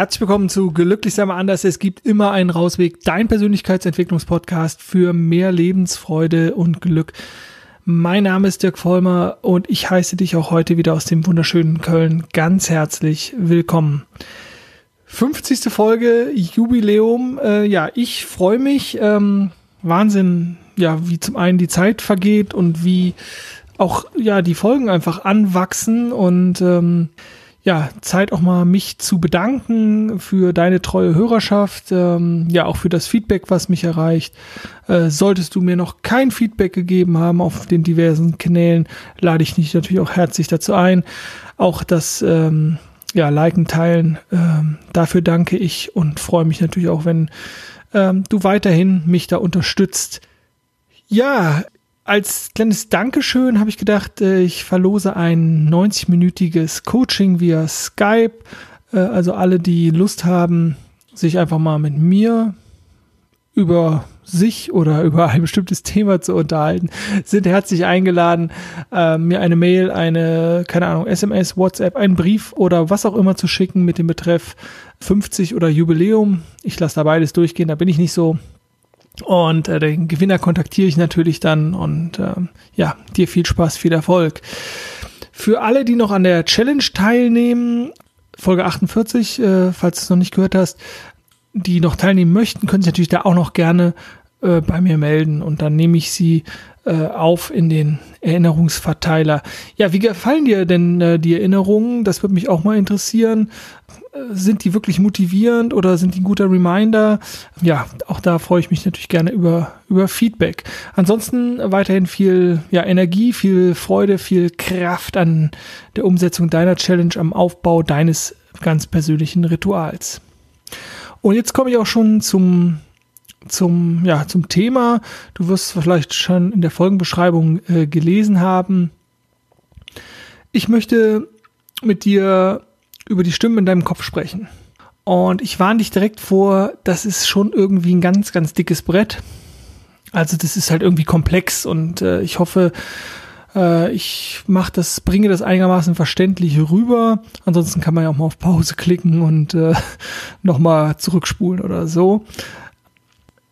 Herzlich willkommen zu Glücklich sei mal anders. Es gibt immer einen Rausweg. Dein Persönlichkeitsentwicklungspodcast für mehr Lebensfreude und Glück. Mein Name ist Dirk Vollmer und ich heiße dich auch heute wieder aus dem wunderschönen Köln ganz herzlich willkommen. 50. Folge, Jubiläum. Äh, ja, ich freue mich. Ähm, Wahnsinn, ja, wie zum einen die Zeit vergeht und wie auch ja die Folgen einfach anwachsen und ähm, ja, Zeit auch mal mich zu bedanken für deine treue Hörerschaft, ähm, ja auch für das Feedback, was mich erreicht. Äh, solltest du mir noch kein Feedback gegeben haben auf den diversen Kanälen, lade ich dich natürlich auch herzlich dazu ein. Auch das ähm, ja, liken, teilen, ähm, dafür danke ich und freue mich natürlich auch, wenn ähm, du weiterhin mich da unterstützt. Ja, als kleines Dankeschön habe ich gedacht, äh, ich verlose ein 90-minütiges Coaching via Skype. Äh, also alle, die Lust haben, sich einfach mal mit mir über sich oder über ein bestimmtes Thema zu unterhalten, sind herzlich eingeladen, äh, mir eine Mail, eine, keine Ahnung, SMS, WhatsApp, einen Brief oder was auch immer zu schicken mit dem Betreff 50 oder Jubiläum. Ich lasse da beides durchgehen, da bin ich nicht so und äh, den Gewinner kontaktiere ich natürlich dann und äh, ja, dir viel Spaß, viel Erfolg. Für alle, die noch an der Challenge teilnehmen, Folge 48, äh, falls du es noch nicht gehört hast, die noch teilnehmen möchten, können sich natürlich da auch noch gerne äh, bei mir melden und dann nehme ich sie äh, auf in den Erinnerungsverteiler. Ja, wie gefallen dir denn äh, die Erinnerungen? Das würde mich auch mal interessieren. Sind die wirklich motivierend oder sind die ein guter Reminder? Ja, auch da freue ich mich natürlich gerne über, über Feedback. Ansonsten weiterhin viel ja, Energie, viel Freude, viel Kraft an der Umsetzung deiner Challenge, am Aufbau deines ganz persönlichen Rituals. Und jetzt komme ich auch schon zum zum, ja, zum Thema. Du wirst vielleicht schon in der Folgenbeschreibung äh, gelesen haben. Ich möchte mit dir über die Stimmen in deinem Kopf sprechen. Und ich warne dich direkt vor, das ist schon irgendwie ein ganz, ganz dickes Brett. Also das ist halt irgendwie komplex und äh, ich hoffe, äh, ich mache das, bringe das einigermaßen verständlich rüber. Ansonsten kann man ja auch mal auf Pause klicken und äh, nochmal zurückspulen oder so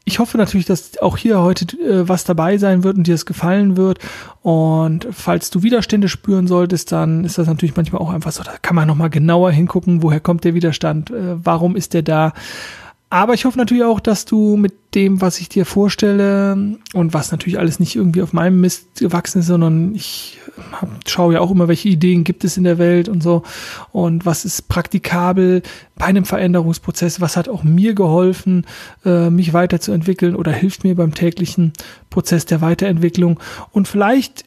ich hoffe natürlich, dass auch hier heute äh, was dabei sein wird und dir es gefallen wird. Und falls du Widerstände spüren solltest, dann ist das natürlich manchmal auch einfach so, da kann man nochmal genauer hingucken, woher kommt der Widerstand, äh, warum ist der da. Aber ich hoffe natürlich auch, dass du mit dem, was ich dir vorstelle und was natürlich alles nicht irgendwie auf meinem Mist gewachsen ist, sondern ich hab, schaue ja auch immer, welche Ideen gibt es in der Welt und so. Und was ist praktikabel bei einem Veränderungsprozess, was hat auch mir geholfen, äh, mich weiterzuentwickeln oder hilft mir beim täglichen Prozess der Weiterentwicklung? Und vielleicht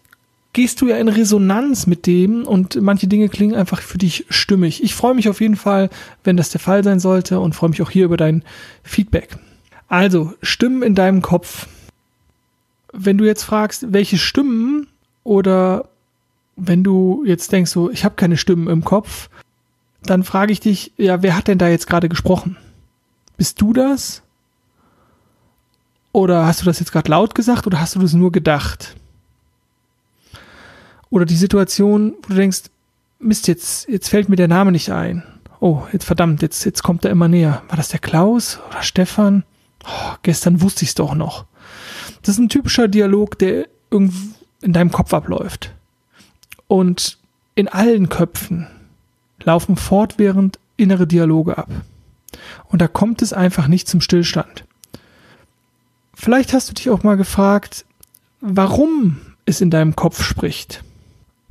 gehst du ja in Resonanz mit dem und manche Dinge klingen einfach für dich stimmig. Ich freue mich auf jeden Fall, wenn das der Fall sein sollte und freue mich auch hier über dein Feedback. Also, Stimmen in deinem Kopf. Wenn du jetzt fragst, welche Stimmen oder wenn du jetzt denkst, so, ich habe keine Stimmen im Kopf, dann frage ich dich, ja, wer hat denn da jetzt gerade gesprochen? Bist du das? Oder hast du das jetzt gerade laut gesagt oder hast du das nur gedacht? Oder die Situation, wo du denkst, Mist, jetzt, jetzt fällt mir der Name nicht ein. Oh, jetzt verdammt, jetzt, jetzt kommt er immer näher. War das der Klaus oder Stefan? Oh, gestern wusste ich es doch noch. Das ist ein typischer Dialog, der irgendwie in deinem Kopf abläuft. Und in allen Köpfen laufen fortwährend innere Dialoge ab. Und da kommt es einfach nicht zum Stillstand. Vielleicht hast du dich auch mal gefragt, warum es in deinem Kopf spricht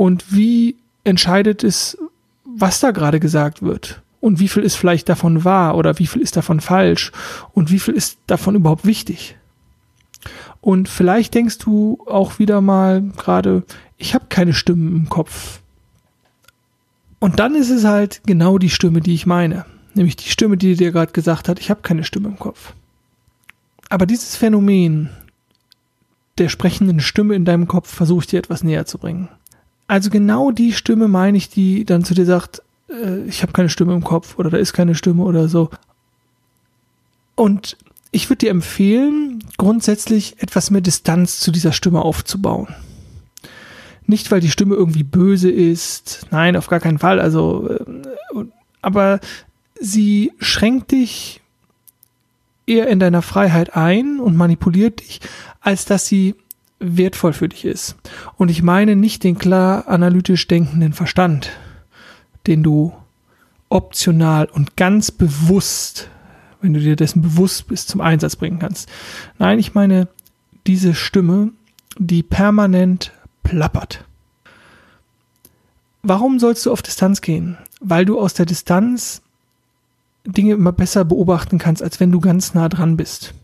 und wie entscheidet es, was da gerade gesagt wird und wie viel ist vielleicht davon wahr oder wie viel ist davon falsch und wie viel ist davon überhaupt wichtig. Und vielleicht denkst du auch wieder mal gerade, ich habe keine Stimmen im Kopf. Und dann ist es halt genau die Stimme, die ich meine. Nämlich die Stimme, die dir gerade gesagt hat, ich habe keine Stimme im Kopf. Aber dieses Phänomen der sprechenden Stimme in deinem Kopf versuche ich dir etwas näher zu bringen. Also genau die Stimme meine ich, die dann zu dir sagt, äh, ich habe keine Stimme im Kopf oder da ist keine Stimme oder so. Und ich würde dir empfehlen, grundsätzlich etwas mehr Distanz zu dieser Stimme aufzubauen. Nicht, weil die Stimme irgendwie böse ist, nein, auf gar keinen Fall, also, äh, aber sie schränkt dich eher in deiner Freiheit ein und manipuliert dich, als dass sie wertvoll für dich ist. Und ich meine nicht den klar analytisch denkenden Verstand, den du optional und ganz bewusst, wenn du dir dessen bewusst bist, zum Einsatz bringen kannst. Nein, ich meine diese Stimme, die permanent plappert. Warum sollst du auf Distanz gehen? Weil du aus der Distanz Dinge immer besser beobachten kannst, als wenn du ganz nah dran bist.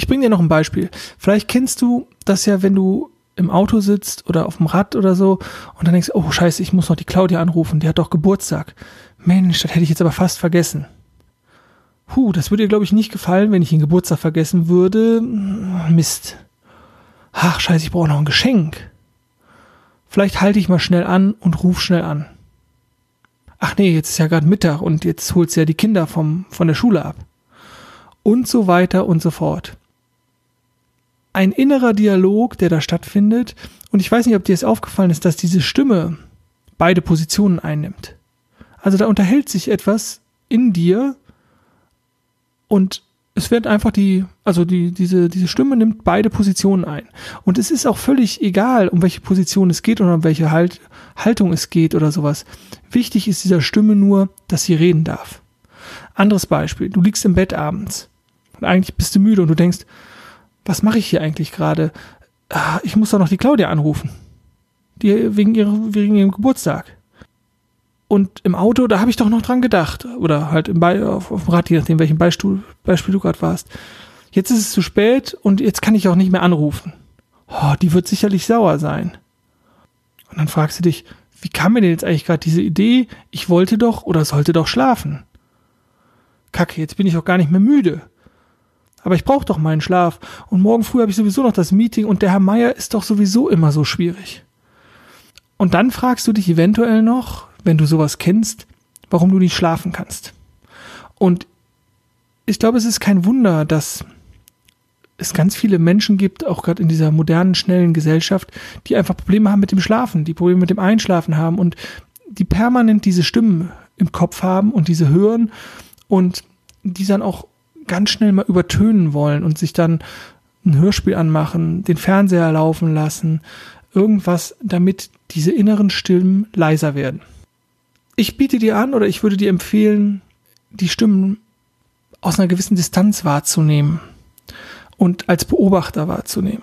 Ich bringe dir noch ein Beispiel. Vielleicht kennst du das ja, wenn du im Auto sitzt oder auf dem Rad oder so und dann denkst, oh scheiße, ich muss noch die Claudia anrufen, die hat doch Geburtstag. Mensch, das hätte ich jetzt aber fast vergessen. Puh, das würde dir, glaube ich, nicht gefallen, wenn ich den Geburtstag vergessen würde. Mist. Ach, scheiße, ich brauche noch ein Geschenk. Vielleicht halte ich mal schnell an und ruf schnell an. Ach nee, jetzt ist ja gerade Mittag und jetzt holst du ja die Kinder vom, von der Schule ab. Und so weiter und so fort. Ein innerer Dialog, der da stattfindet. Und ich weiß nicht, ob dir es aufgefallen ist, dass diese Stimme beide Positionen einnimmt. Also da unterhält sich etwas in dir und es wird einfach die, also die, diese, diese Stimme nimmt beide Positionen ein. Und es ist auch völlig egal, um welche Position es geht oder um welche halt, Haltung es geht oder sowas. Wichtig ist dieser Stimme nur, dass sie reden darf. Anderes Beispiel. Du liegst im Bett abends und eigentlich bist du müde und du denkst, was mache ich hier eigentlich gerade? Ah, ich muss doch noch die Claudia anrufen. Die, wegen, ihrer, wegen ihrem Geburtstag. Und im Auto, da habe ich doch noch dran gedacht. Oder halt im auf, auf dem Rad, je nachdem, welchem Beispiel, Beispiel du gerade warst. Jetzt ist es zu spät und jetzt kann ich auch nicht mehr anrufen. Oh, die wird sicherlich sauer sein. Und dann fragst du dich, wie kam mir denn jetzt eigentlich gerade diese Idee, ich wollte doch oder sollte doch schlafen? Kacke, jetzt bin ich auch gar nicht mehr müde. Aber ich brauche doch meinen Schlaf. Und morgen früh habe ich sowieso noch das Meeting und der Herr Meier ist doch sowieso immer so schwierig. Und dann fragst du dich eventuell noch, wenn du sowas kennst, warum du nicht schlafen kannst. Und ich glaube, es ist kein Wunder, dass es ganz viele Menschen gibt, auch gerade in dieser modernen, schnellen Gesellschaft, die einfach Probleme haben mit dem Schlafen, die Probleme mit dem Einschlafen haben und die permanent diese Stimmen im Kopf haben und diese hören und die dann auch ganz schnell mal übertönen wollen und sich dann ein Hörspiel anmachen, den Fernseher laufen lassen, irgendwas, damit diese inneren Stimmen leiser werden. Ich biete dir an oder ich würde dir empfehlen, die Stimmen aus einer gewissen Distanz wahrzunehmen und als Beobachter wahrzunehmen.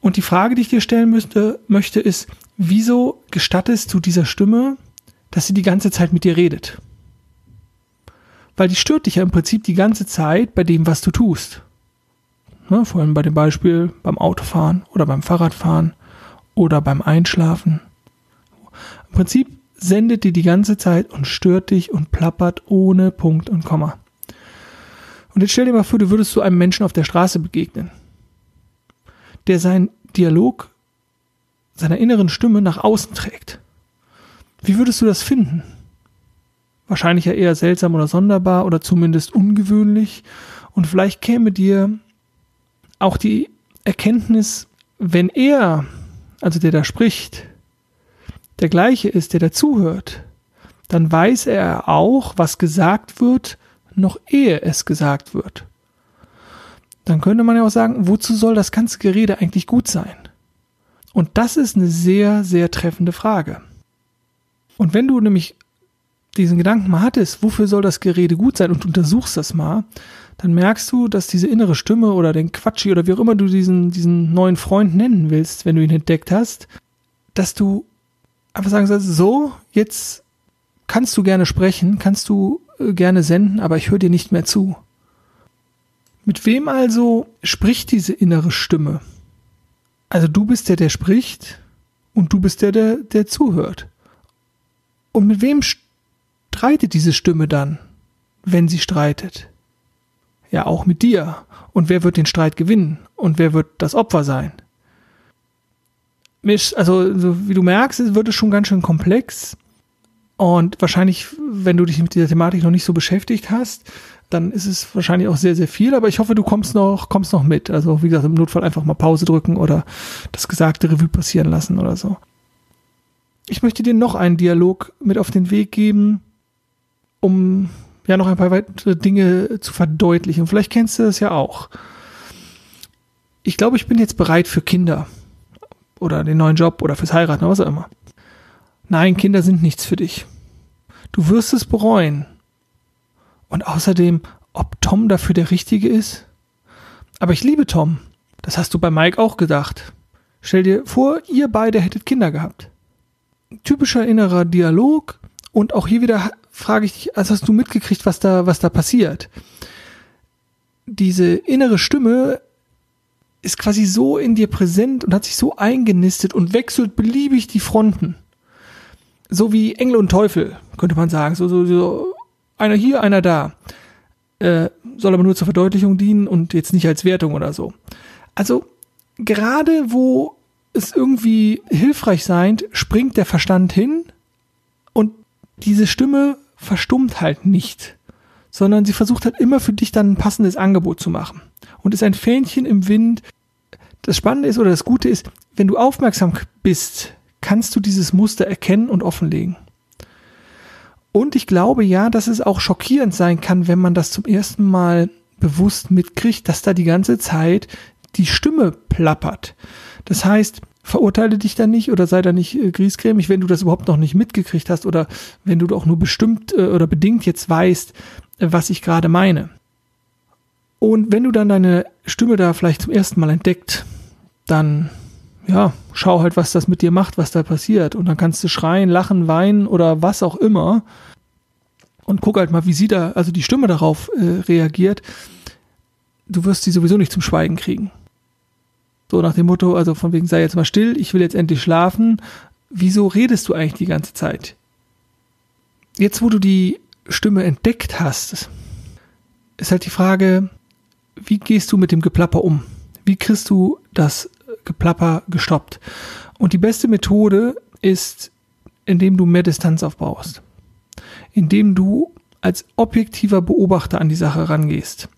Und die Frage, die ich dir stellen müsste, möchte, ist, wieso gestattest du dieser Stimme, dass sie die ganze Zeit mit dir redet? Weil die stört dich ja im Prinzip die ganze Zeit bei dem, was du tust. Ne, vor allem bei dem Beispiel beim Autofahren oder beim Fahrradfahren oder beim Einschlafen. Im Prinzip sendet die die ganze Zeit und stört dich und plappert ohne Punkt und Komma. Und jetzt stell dir mal vor, du würdest so einem Menschen auf der Straße begegnen, der seinen Dialog seiner inneren Stimme nach außen trägt. Wie würdest du das finden? Wahrscheinlich ja eher seltsam oder sonderbar oder zumindest ungewöhnlich. Und vielleicht käme dir auch die Erkenntnis, wenn er, also der da spricht, der gleiche ist, der dazuhört, dann weiß er auch, was gesagt wird, noch ehe es gesagt wird. Dann könnte man ja auch sagen, wozu soll das ganze Gerede eigentlich gut sein? Und das ist eine sehr, sehr treffende Frage. Und wenn du nämlich diesen Gedanken mal hattest, wofür soll das Gerede gut sein und untersuchst das mal, dann merkst du, dass diese innere Stimme oder den Quatschi oder wie auch immer du diesen, diesen neuen Freund nennen willst, wenn du ihn entdeckt hast, dass du einfach sagen sollst, so, jetzt kannst du gerne sprechen, kannst du äh, gerne senden, aber ich höre dir nicht mehr zu. Mit wem also spricht diese innere Stimme? Also du bist der, der spricht und du bist der, der, der zuhört. Und mit wem streitet diese Stimme dann, wenn sie streitet? Ja, auch mit dir. Und wer wird den Streit gewinnen? Und wer wird das Opfer sein? Also, so wie du merkst, wird es schon ganz schön komplex. Und wahrscheinlich, wenn du dich mit dieser Thematik noch nicht so beschäftigt hast, dann ist es wahrscheinlich auch sehr, sehr viel. Aber ich hoffe, du kommst noch, kommst noch mit. Also, wie gesagt, im Notfall einfach mal Pause drücken oder das gesagte Revue passieren lassen oder so. Ich möchte dir noch einen Dialog mit auf den Weg geben, um ja noch ein paar weitere Dinge zu verdeutlichen. Vielleicht kennst du das ja auch. Ich glaube, ich bin jetzt bereit für Kinder oder den neuen Job oder fürs Heiraten oder was auch immer. Nein, Kinder sind nichts für dich. Du wirst es bereuen. Und außerdem, ob Tom dafür der Richtige ist? Aber ich liebe Tom. Das hast du bei Mike auch gedacht. Stell dir vor, ihr beide hättet Kinder gehabt. Typischer innerer Dialog und auch hier wieder frage ich dich, also hast du mitgekriegt, was da, was da passiert? Diese innere Stimme ist quasi so in dir präsent und hat sich so eingenistet und wechselt beliebig die Fronten. So wie Engel und Teufel, könnte man sagen. So, so, so einer hier, einer da. Äh, soll aber nur zur Verdeutlichung dienen und jetzt nicht als Wertung oder so. Also, gerade wo es irgendwie hilfreich sein, springt der Verstand hin diese Stimme verstummt halt nicht, sondern sie versucht halt immer für dich dann ein passendes Angebot zu machen und ist ein Fähnchen im Wind. Das Spannende ist oder das Gute ist, wenn du aufmerksam bist, kannst du dieses Muster erkennen und offenlegen. Und ich glaube ja, dass es auch schockierend sein kann, wenn man das zum ersten Mal bewusst mitkriegt, dass da die ganze Zeit die Stimme plappert. Das heißt, verurteile dich da nicht oder sei da nicht äh, griesgrämig, wenn du das überhaupt noch nicht mitgekriegt hast oder wenn du doch nur bestimmt äh, oder bedingt jetzt weißt, äh, was ich gerade meine. Und wenn du dann deine Stimme da vielleicht zum ersten Mal entdeckt, dann ja, schau halt, was das mit dir macht, was da passiert. Und dann kannst du schreien, lachen, weinen oder was auch immer. Und guck halt mal, wie sie da, also die Stimme darauf äh, reagiert. Du wirst sie sowieso nicht zum Schweigen kriegen. So nach dem Motto, also von wegen sei jetzt mal still, ich will jetzt endlich schlafen. Wieso redest du eigentlich die ganze Zeit? Jetzt, wo du die Stimme entdeckt hast, ist halt die Frage, wie gehst du mit dem Geplapper um? Wie kriegst du das Geplapper gestoppt? Und die beste Methode ist, indem du mehr Distanz aufbaust. Indem du als objektiver Beobachter an die Sache rangehst.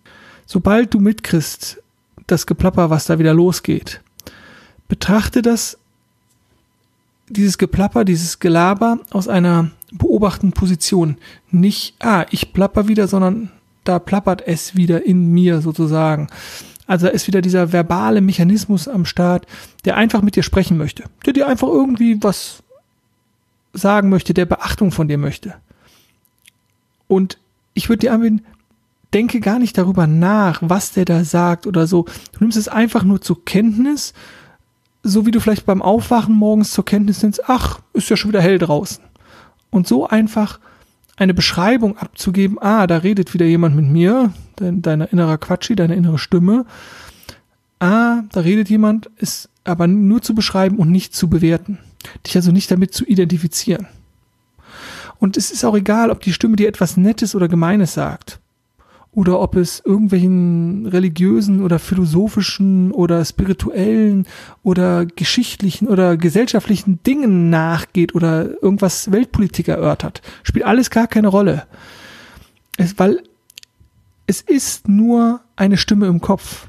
Sobald du mitkriegst, das Geplapper, was da wieder losgeht, betrachte das, dieses Geplapper, dieses Gelaber aus einer beobachtenden Position. Nicht, ah, ich plapper wieder, sondern da plappert es wieder in mir sozusagen. Also da ist wieder dieser verbale Mechanismus am Start, der einfach mit dir sprechen möchte, der dir einfach irgendwie was sagen möchte, der Beachtung von dir möchte. Und ich würde dir anbieten, denke gar nicht darüber nach, was der da sagt oder so. Du nimmst es einfach nur zur Kenntnis, so wie du vielleicht beim Aufwachen morgens zur Kenntnis nimmst, ach, ist ja schon wieder hell draußen. Und so einfach eine Beschreibung abzugeben, ah, da redet wieder jemand mit mir, dein, deine innerer Quatschi, deine innere Stimme. Ah, da redet jemand, ist aber nur zu beschreiben und nicht zu bewerten. Dich also nicht damit zu identifizieren. Und es ist auch egal, ob die Stimme dir etwas Nettes oder Gemeines sagt oder ob es irgendwelchen religiösen oder philosophischen oder spirituellen oder geschichtlichen oder gesellschaftlichen Dingen nachgeht oder irgendwas Weltpolitik erörtert. Spielt alles gar keine Rolle. Es, weil es ist nur eine Stimme im Kopf.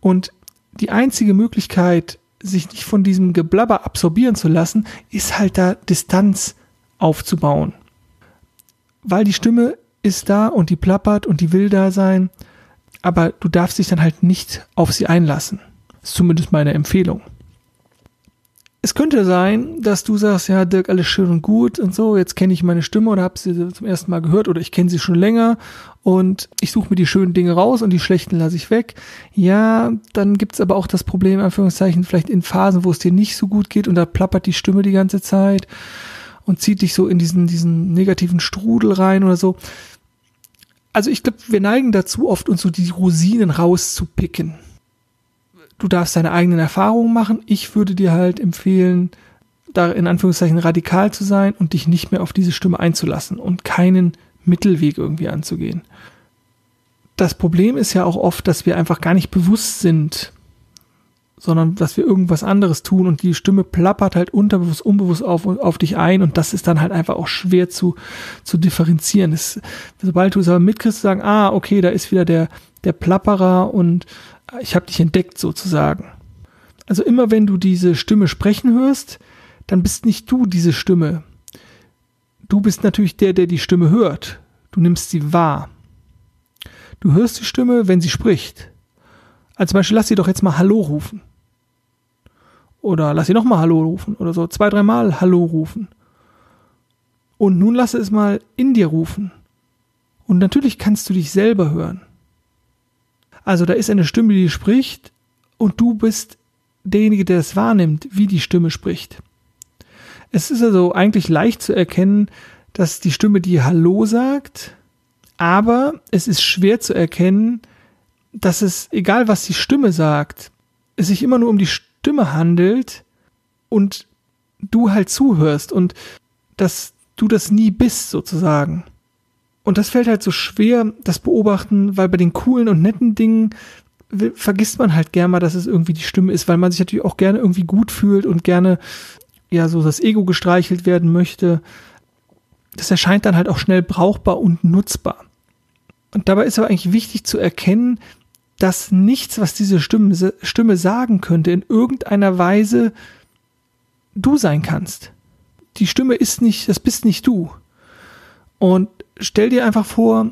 Und die einzige Möglichkeit, sich nicht von diesem Geblabber absorbieren zu lassen, ist halt da Distanz aufzubauen. Weil die Stimme ist da und die plappert und die will da sein, aber du darfst dich dann halt nicht auf sie einlassen. Das ist zumindest meine Empfehlung. Es könnte sein, dass du sagst, ja, Dirk, alles schön und gut und so, jetzt kenne ich meine Stimme oder habe sie zum ersten Mal gehört oder ich kenne sie schon länger und ich suche mir die schönen Dinge raus und die schlechten lasse ich weg. Ja, dann gibt's aber auch das Problem, Anführungszeichen, vielleicht in Phasen, wo es dir nicht so gut geht und da plappert die Stimme die ganze Zeit und zieht dich so in diesen, diesen negativen Strudel rein oder so also ich glaube, wir neigen dazu, oft uns so die Rosinen rauszupicken. Du darfst deine eigenen Erfahrungen machen. Ich würde dir halt empfehlen, da in Anführungszeichen radikal zu sein und dich nicht mehr auf diese Stimme einzulassen und keinen Mittelweg irgendwie anzugehen. Das Problem ist ja auch oft, dass wir einfach gar nicht bewusst sind, sondern dass wir irgendwas anderes tun und die Stimme plappert halt unterbewusst, unbewusst auf, auf dich ein und das ist dann halt einfach auch schwer zu, zu differenzieren. Es, sobald du es aber mitkriegst, sagen, ah, okay, da ist wieder der, der Plapperer und ich habe dich entdeckt sozusagen. Also immer wenn du diese Stimme sprechen hörst, dann bist nicht du diese Stimme. du bist natürlich der, der die Stimme hört. Du nimmst sie wahr. Du hörst die Stimme, wenn sie spricht. Als zum Beispiel lass sie doch jetzt mal Hallo rufen. Oder lass sie nochmal Hallo rufen. Oder so zwei, dreimal Hallo rufen. Und nun lasse es mal in dir rufen. Und natürlich kannst du dich selber hören. Also da ist eine Stimme, die spricht und du bist derjenige, der es wahrnimmt, wie die Stimme spricht. Es ist also eigentlich leicht zu erkennen, dass die Stimme die Hallo sagt, aber es ist schwer zu erkennen, dass es, egal was die Stimme sagt, es sich immer nur um die Stimme handelt und du halt zuhörst und dass du das nie bist sozusagen. Und das fällt halt so schwer, das beobachten, weil bei den coolen und netten Dingen vergisst man halt gern mal, dass es irgendwie die Stimme ist, weil man sich natürlich auch gerne irgendwie gut fühlt und gerne ja so das Ego gestreichelt werden möchte. Das erscheint dann halt auch schnell brauchbar und nutzbar. Und dabei ist aber eigentlich wichtig zu erkennen, dass nichts, was diese Stimme, Stimme sagen könnte, in irgendeiner Weise du sein kannst. Die Stimme ist nicht, das bist nicht du. Und stell dir einfach vor,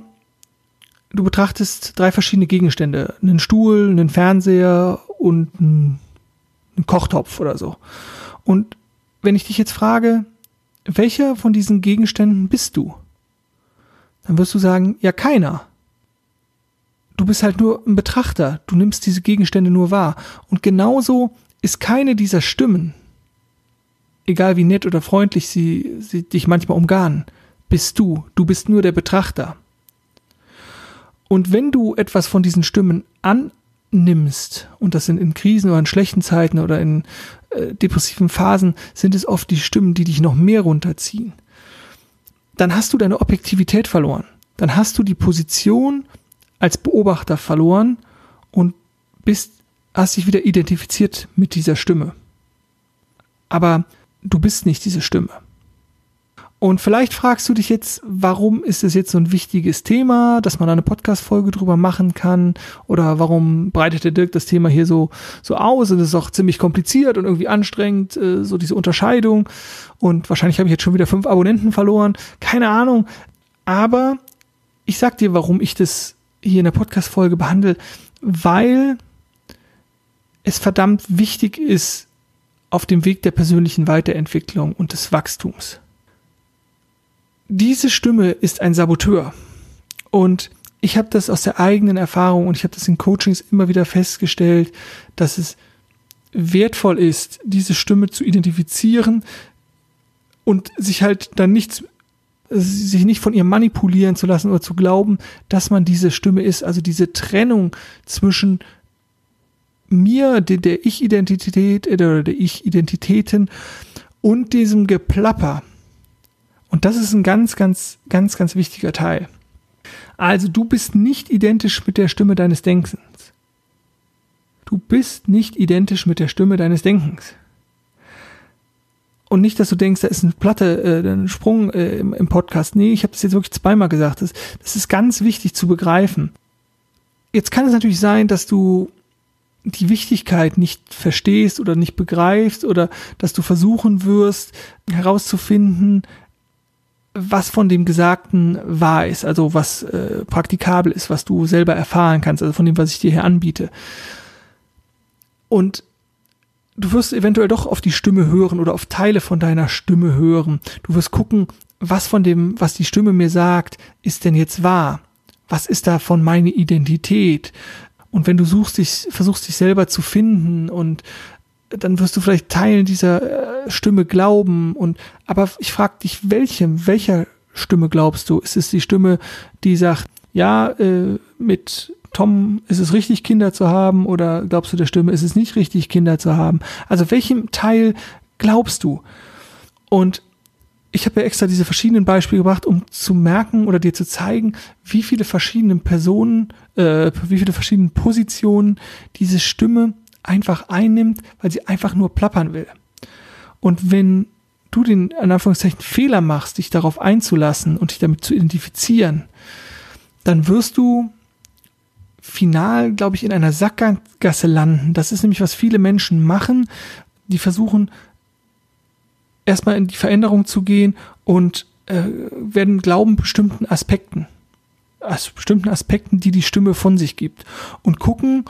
du betrachtest drei verschiedene Gegenstände. Einen Stuhl, einen Fernseher und einen, Kochtopf oder so. Und wenn ich dich jetzt frage, welcher von diesen Gegenständen bist du? Dann wirst du sagen, ja keiner. Du bist halt nur ein Betrachter, du nimmst diese Gegenstände nur wahr. Und genauso ist keine dieser Stimmen, egal wie nett oder freundlich sie, sie dich manchmal umgarnen, bist du. Du bist nur der Betrachter. Und wenn du etwas von diesen Stimmen annimmst, und das sind in Krisen oder in schlechten Zeiten oder in äh, depressiven Phasen, sind es oft die Stimmen, die dich noch mehr runterziehen, dann hast du deine Objektivität verloren. Dann hast du die Position als Beobachter verloren und bist, hast dich wieder identifiziert mit dieser Stimme. Aber du bist nicht diese Stimme. Und vielleicht fragst du dich jetzt, warum ist es jetzt so ein wichtiges Thema, dass man da eine Podcast-Folge drüber machen kann? Oder warum breitet der Dirk das Thema hier so, so aus? Und es ist auch ziemlich kompliziert und irgendwie anstrengend, äh, so diese Unterscheidung. Und wahrscheinlich habe ich jetzt schon wieder fünf Abonnenten verloren. Keine Ahnung. Aber ich sag dir, warum ich das hier in der Podcast-Folge behandle, weil es verdammt wichtig ist auf dem Weg der persönlichen Weiterentwicklung und des Wachstums diese Stimme ist ein Saboteur. Und ich habe das aus der eigenen Erfahrung und ich habe das in Coachings immer wieder festgestellt, dass es wertvoll ist, diese Stimme zu identifizieren und sich halt dann nicht sich nicht von ihr manipulieren zu lassen oder zu glauben, dass man diese Stimme ist, also diese Trennung zwischen mir, der, Ich-Identität oder der Ich-Identitäten und diesem Geplapper, und das ist ein ganz, ganz, ganz, ganz wichtiger Teil. Also du bist nicht identisch mit der Stimme deines Denkens. Du bist nicht identisch mit der Stimme deines Denkens. Und nicht, dass du denkst, da ist eine Platte, äh, ein Sprung äh, im, im, Podcast. Nee, ich habe das jetzt wirklich zweimal gesagt. Das, das ist ganz wichtig zu begreifen. Jetzt kann es natürlich sein, dass du die Wichtigkeit nicht verstehst oder nicht begreifst oder dass du versuchen wirst herauszufinden, was von dem Gesagten wahr ist, also was äh, praktikabel ist, was du selber erfahren kannst, also von dem, was ich dir hier anbiete. Und du wirst eventuell doch auf die Stimme hören oder auf Teile von deiner Stimme hören. Du wirst gucken, was von dem, was die Stimme mir sagt, ist denn jetzt wahr? Was ist davon meine Identität? Und wenn du suchst, dich, versuchst dich selber zu finden und dann wirst du vielleicht Teilen dieser äh, Stimme glauben und aber ich frage dich, welchem, welcher Stimme glaubst du? Ist es die Stimme, die sagt, ja, äh, mit Tom ist es richtig, Kinder zu haben, oder glaubst du der Stimme, ist es nicht richtig, Kinder zu haben? Also welchem Teil glaubst du? Und ich habe ja extra diese verschiedenen Beispiele gebracht, um zu merken oder dir zu zeigen, wie viele verschiedene Personen, äh, wie viele verschiedene Positionen diese Stimme einfach einnimmt, weil sie einfach nur plappern will. Und wenn du den, in Anführungszeichen, Fehler machst, dich darauf einzulassen und dich damit zu identifizieren, dann wirst du final, glaube ich, in einer Sackgasse landen. Das ist nämlich, was viele Menschen machen. Die versuchen, erstmal in die Veränderung zu gehen und äh, werden glauben bestimmten Aspekten, also bestimmten Aspekten, die die Stimme von sich gibt und gucken,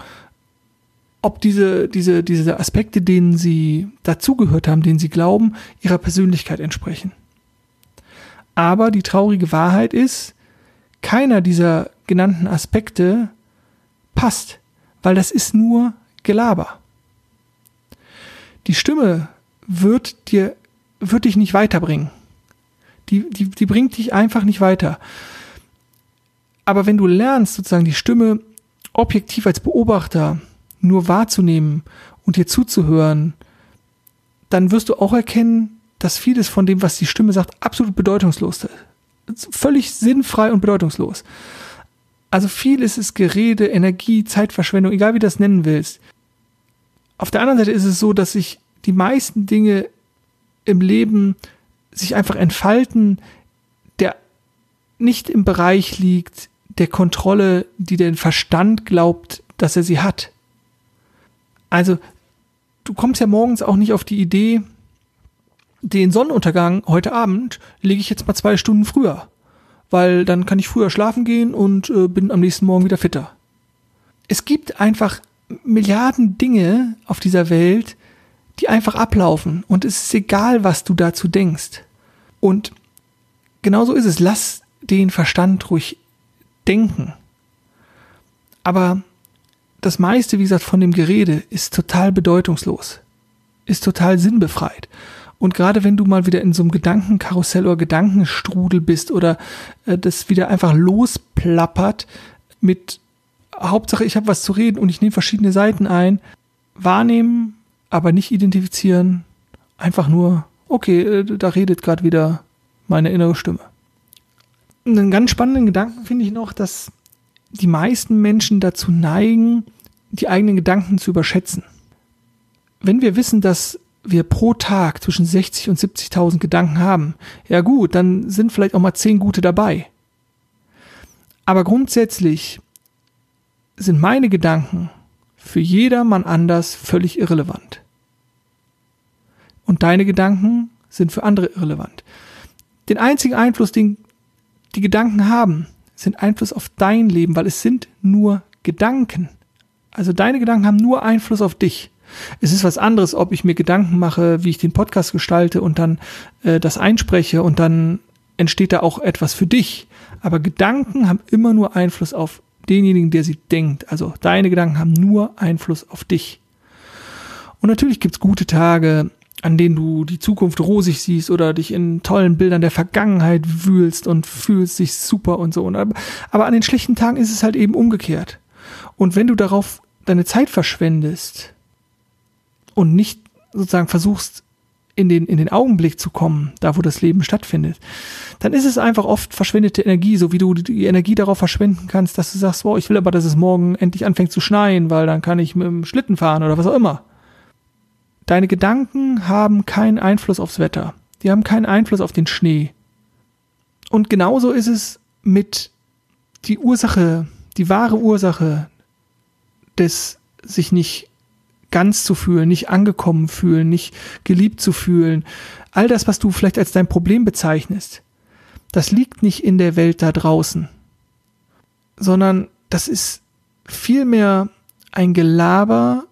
ob diese, diese, diese Aspekte, denen sie dazugehört haben, denen sie glauben, ihrer Persönlichkeit entsprechen. Aber die traurige Wahrheit ist, keiner dieser genannten Aspekte passt, weil das ist nur Gelaber. Die Stimme wird dir, wird dich nicht weiterbringen. Die, die, die bringt dich einfach nicht weiter. Aber wenn du lernst, sozusagen die Stimme objektiv als Beobachter nur wahrzunehmen und dir zuzuhören, dann wirst du auch erkennen, dass vieles von dem, was die Stimme sagt, absolut bedeutungslos ist. Völlig sinnfrei und bedeutungslos. Also viel ist es Gerede, Energie, Zeitverschwendung, egal wie du das nennen willst. Auf der anderen Seite ist es so, dass sich die meisten Dinge im Leben sich einfach entfalten, der nicht im Bereich liegt der Kontrolle, die der Verstand glaubt, dass er sie hat. Also, du kommst ja morgens auch nicht auf die Idee, den Sonnenuntergang heute Abend lege ich jetzt mal zwei Stunden früher, weil dann kann ich früher schlafen gehen und äh, bin am nächsten Morgen wieder fitter. Es gibt einfach Milliarden Dinge auf dieser Welt, die einfach ablaufen und es ist egal, was du dazu denkst. Und genauso ist es. Lass den Verstand ruhig denken. Aber das meiste, wie gesagt, von dem Gerede ist total bedeutungslos, ist total sinnbefreit. Und gerade wenn du mal wieder in so einem Gedankenkarussell oder Gedankenstrudel bist oder äh, das wieder einfach losplappert mit Hauptsache, ich habe was zu reden und ich nehme verschiedene Seiten ein, wahrnehmen, aber nicht identifizieren, einfach nur, okay, äh, da redet gerade wieder meine innere Stimme. Einen ganz spannenden Gedanken finde ich noch, dass die meisten Menschen dazu neigen, die eigenen Gedanken zu überschätzen. Wenn wir wissen, dass wir pro Tag zwischen 60 und 70.000 Gedanken haben, ja gut, dann sind vielleicht auch mal 10 gute dabei. Aber grundsätzlich sind meine Gedanken für jedermann anders völlig irrelevant. Und deine Gedanken sind für andere irrelevant. Den einzigen Einfluss, den die Gedanken haben, sind Einfluss auf dein Leben, weil es sind nur Gedanken. Also deine Gedanken haben nur Einfluss auf dich. Es ist was anderes, ob ich mir Gedanken mache, wie ich den Podcast gestalte und dann äh, das einspreche und dann entsteht da auch etwas für dich. Aber Gedanken haben immer nur Einfluss auf denjenigen, der sie denkt. Also deine Gedanken haben nur Einfluss auf dich. Und natürlich gibt's gute Tage, an denen du die Zukunft rosig siehst oder dich in tollen Bildern der Vergangenheit wühlst und fühlst dich super und so. Aber an den schlechten Tagen ist es halt eben umgekehrt. Und wenn du darauf deine Zeit verschwendest und nicht sozusagen versuchst, in den, in den Augenblick zu kommen, da wo das Leben stattfindet, dann ist es einfach oft verschwendete Energie, so wie du die Energie darauf verschwenden kannst, dass du sagst, wow, ich will aber, dass es morgen endlich anfängt zu schneien, weil dann kann ich mit dem Schlitten fahren oder was auch immer. Deine Gedanken haben keinen Einfluss aufs Wetter. Die haben keinen Einfluss auf den Schnee. Und genauso ist es mit die Ursache, die wahre Ursache des sich nicht ganz zu fühlen, nicht angekommen fühlen, nicht geliebt zu fühlen. All das, was du vielleicht als dein Problem bezeichnest, das liegt nicht in der Welt da draußen, sondern das ist vielmehr ein Gelaber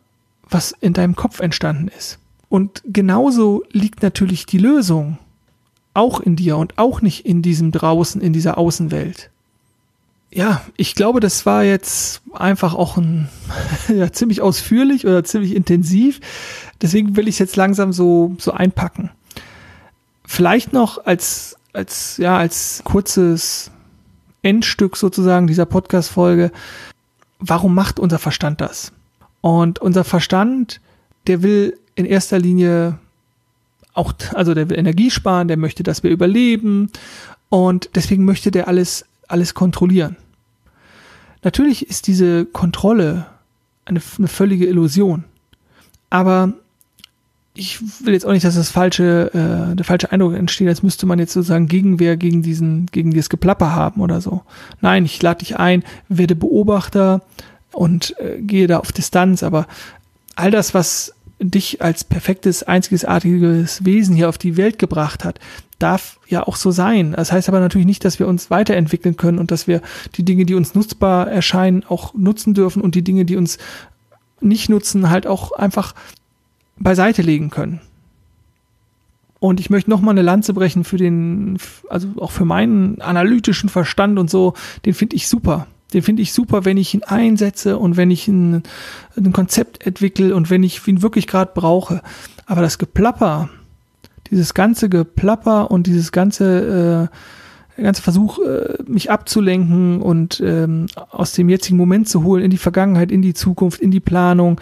was in deinem Kopf entstanden ist. Und genauso liegt natürlich die Lösung auch in dir und auch nicht in diesem draußen, in dieser Außenwelt. Ja, ich glaube, das war jetzt einfach auch ein, ja, ziemlich ausführlich oder ziemlich intensiv. Deswegen will ich es jetzt langsam so, so einpacken. Vielleicht noch als, als, ja, als kurzes Endstück sozusagen dieser Podcast-Folge. Warum macht unser Verstand das? Und unser Verstand, der will in erster Linie auch, also der will Energie sparen, der möchte, dass wir überleben und deswegen möchte der alles, alles kontrollieren. Natürlich ist diese Kontrolle eine, eine völlige Illusion, aber ich will jetzt auch nicht, dass das falsche, äh, der falsche Eindruck entsteht, als müsste man jetzt sozusagen Gegenwehr gegen diesen, gegen dieses Geplapper haben oder so. Nein, ich lade dich ein, werde Beobachter, und äh, gehe da auf Distanz, aber all das, was dich als perfektes, einzigartiges Wesen hier auf die Welt gebracht hat, darf ja auch so sein. Das heißt aber natürlich nicht, dass wir uns weiterentwickeln können und dass wir die Dinge, die uns nutzbar erscheinen, auch nutzen dürfen und die Dinge, die uns nicht nutzen, halt auch einfach beiseite legen können. Und ich möchte noch mal eine Lanze brechen für den, also auch für meinen analytischen Verstand und so, den finde ich super. Den finde ich super, wenn ich ihn einsetze und wenn ich ein, ein Konzept entwickle und wenn ich ihn wirklich gerade brauche. Aber das Geplapper, dieses ganze Geplapper und dieses ganze, äh, ganze Versuch, äh, mich abzulenken und ähm, aus dem jetzigen Moment zu holen in die Vergangenheit, in die Zukunft, in die Planung,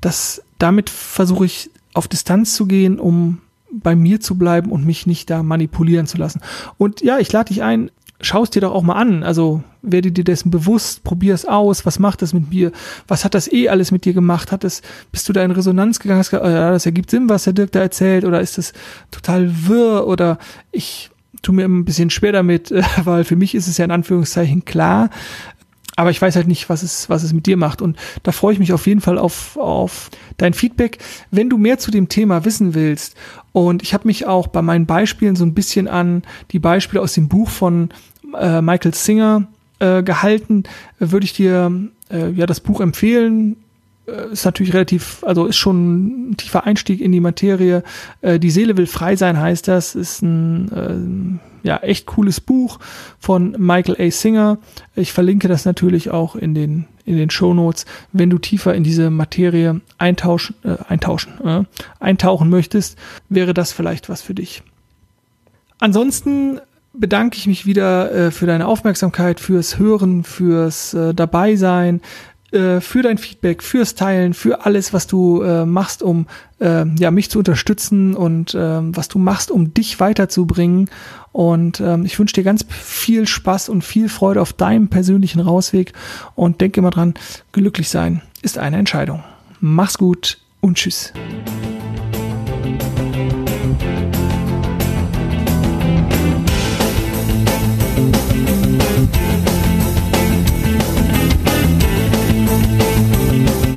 das, damit versuche ich auf Distanz zu gehen, um bei mir zu bleiben und mich nicht da manipulieren zu lassen. Und ja, ich lade dich ein, schau es dir doch auch mal an. Also werde dir dessen bewusst, probier es aus, was macht das mit mir, was hat das eh alles mit dir gemacht, hat es, bist du da in Resonanz gegangen, hast gesagt, oh ja, das ergibt Sinn, was der Dirk da erzählt, oder ist das total wirr, oder ich tue mir ein bisschen schwer damit, weil für mich ist es ja in Anführungszeichen klar, aber ich weiß halt nicht, was es, was es mit dir macht. Und da freue ich mich auf jeden Fall auf, auf dein Feedback. Wenn du mehr zu dem Thema wissen willst, und ich habe mich auch bei meinen Beispielen so ein bisschen an die Beispiele aus dem Buch von äh, Michael Singer äh, gehalten, würde ich dir äh, ja das Buch empfehlen. Äh, ist natürlich relativ, also ist schon ein tiefer Einstieg in die Materie. Äh, die Seele will frei sein, heißt das. Ist ein äh, ja echt cooles Buch von Michael A. Singer. Ich verlinke das natürlich auch in den in den Show Notes. Wenn du tiefer in diese Materie eintauschen, äh, eintauschen, äh, eintauchen möchtest, wäre das vielleicht was für dich. Ansonsten bedanke ich mich wieder äh, für deine Aufmerksamkeit, fürs Hören, fürs äh, Dabeisein, äh, für dein Feedback, fürs Teilen, für alles, was du äh, machst, um äh, ja, mich zu unterstützen und äh, was du machst, um dich weiterzubringen. Und ähm, ich wünsche dir ganz viel Spaß und viel Freude auf deinem persönlichen Rausweg und denke immer dran, glücklich sein ist eine Entscheidung. Mach's gut und tschüss.